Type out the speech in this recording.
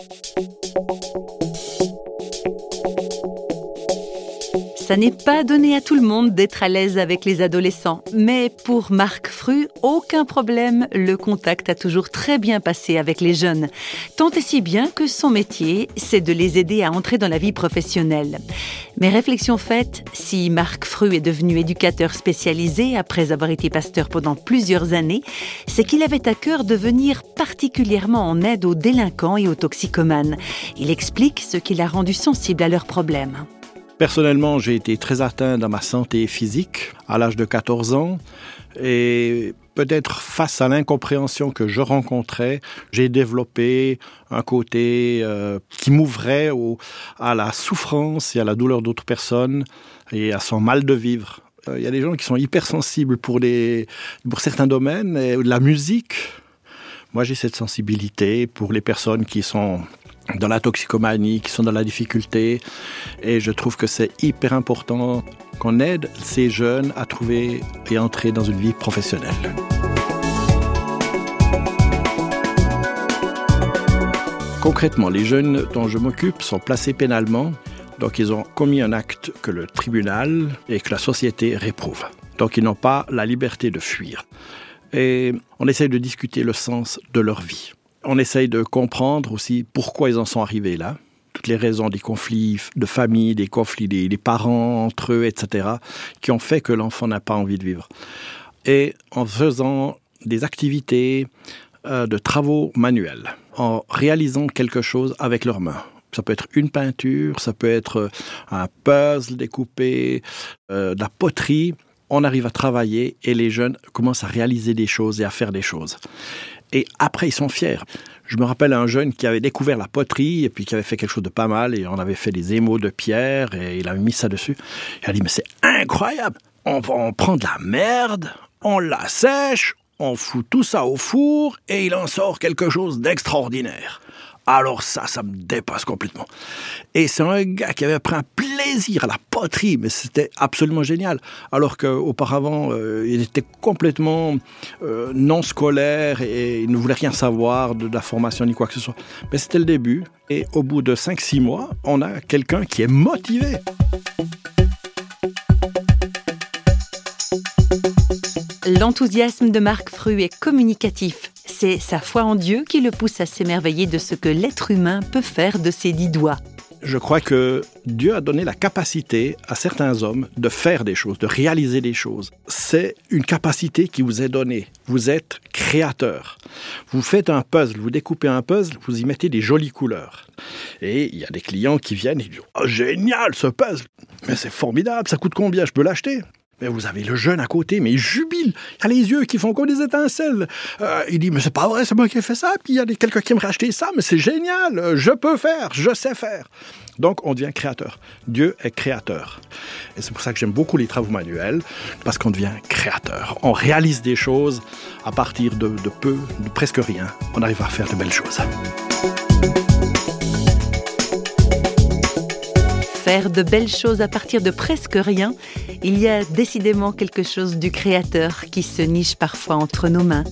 Thank you. Ça n'est pas donné à tout le monde d'être à l'aise avec les adolescents, mais pour Marc Fru, aucun problème, le contact a toujours très bien passé avec les jeunes. Tant et si bien que son métier, c'est de les aider à entrer dans la vie professionnelle. Mais réflexion faite, si Marc Fru est devenu éducateur spécialisé après avoir été pasteur pendant plusieurs années, c'est qu'il avait à cœur de venir particulièrement en aide aux délinquants et aux toxicomanes. Il explique ce qui l'a rendu sensible à leurs problèmes. Personnellement, j'ai été très atteint dans ma santé physique à l'âge de 14 ans et peut-être face à l'incompréhension que je rencontrais, j'ai développé un côté euh, qui m'ouvrait à la souffrance et à la douleur d'autres personnes et à son mal de vivre. Euh, il y a des gens qui sont hypersensibles pour, pour certains domaines, et la musique. Moi, j'ai cette sensibilité pour les personnes qui sont dans la toxicomanie, qui sont dans la difficulté. Et je trouve que c'est hyper important qu'on aide ces jeunes à trouver et entrer dans une vie professionnelle. Concrètement, les jeunes dont je m'occupe sont placés pénalement, donc ils ont commis un acte que le tribunal et que la société réprouvent. Donc ils n'ont pas la liberté de fuir. Et on essaye de discuter le sens de leur vie. On essaye de comprendre aussi pourquoi ils en sont arrivés là, toutes les raisons des conflits de famille, des conflits des, parents entre eux, etc., qui ont fait que l'enfant n'a pas envie de vivre. Et en faisant des activités euh, de travaux manuels, en réalisant quelque chose avec leurs mains. Ça peut être une peinture, ça peut être euh, un puzzle découpé, euh, de la poterie. On arrive à travailler et les jeunes commencent à réaliser des choses et à faire des choses. Et après, ils sont fiers. Je me rappelle un jeune qui avait découvert la poterie et puis qui avait fait quelque chose de pas mal et on avait fait des émaux de pierre et il avait mis ça dessus. Il a dit, mais c'est incroyable. On, on prend de la merde, on la sèche, on fout tout ça au four et il en sort quelque chose d'extraordinaire. Alors ça, ça me dépasse complètement. Et c'est un gars qui avait pris un plaisir à la poterie, mais c'était absolument génial. Alors qu'auparavant, euh, il était complètement euh, non scolaire et il ne voulait rien savoir de, la formation ni quoi que ce soit. Mais c'était le début. Et au bout de 5-6 mois, on a quelqu'un qui est motivé. L'enthousiasme de Marc Fru est communicatif. C'est sa foi en Dieu qui le pousse à s'émerveiller de ce que l'être humain peut faire de ses dix doigts. Je crois que Dieu a donné la capacité à certains hommes de faire des choses, de réaliser des choses. C'est une capacité qui vous est donnée. Vous êtes créateur. Vous faites un puzzle, vous découpez un puzzle, vous y mettez des jolies couleurs. Et il y a des clients qui viennent et disent oh, génial ce puzzle Mais c'est formidable, ça coûte combien? Je peux l'acheter? Mais vous avez le jeune à côté, mais il jubile. Il a les yeux qui font comme des étincelles. Euh, il dit, mais c'est pas vrai, c'est moi qui ai fait ça. Puis il y a quelqu'un qui aimerait acheter ça, mais c'est génial. Je peux faire, je sais faire. Donc on devient créateur. Dieu est créateur. Et c'est pour ça que j'aime beaucoup les travaux manuels, parce qu'on devient créateur. On réalise des choses à partir de, de peu, de presque rien. On arrive à faire de belles choses. De belles choses à partir de presque rien, il y a décidément quelque chose du créateur qui se niche parfois entre nos mains.